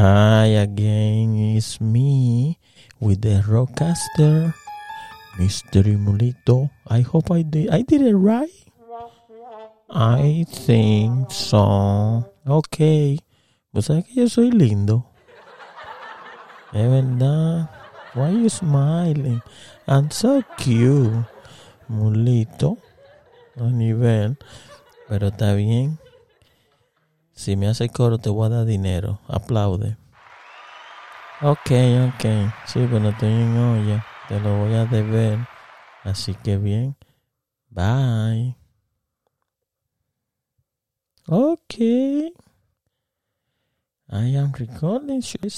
Hi again, it's me with the Rockcaster, Mystery Mulito. I hope I did I did it right. I think so. Okay. Pues sabes que yo soy lindo. Es verdad. Why are you smiling? I'm so cute. Mulito. A nivel. Pero está bien. Si me hace coro te voy a dar dinero. Aplaude. Ok, ok. Sí, pero estoy en olla. Te lo voy a deber. Así que bien. Bye. Ok. I am recording.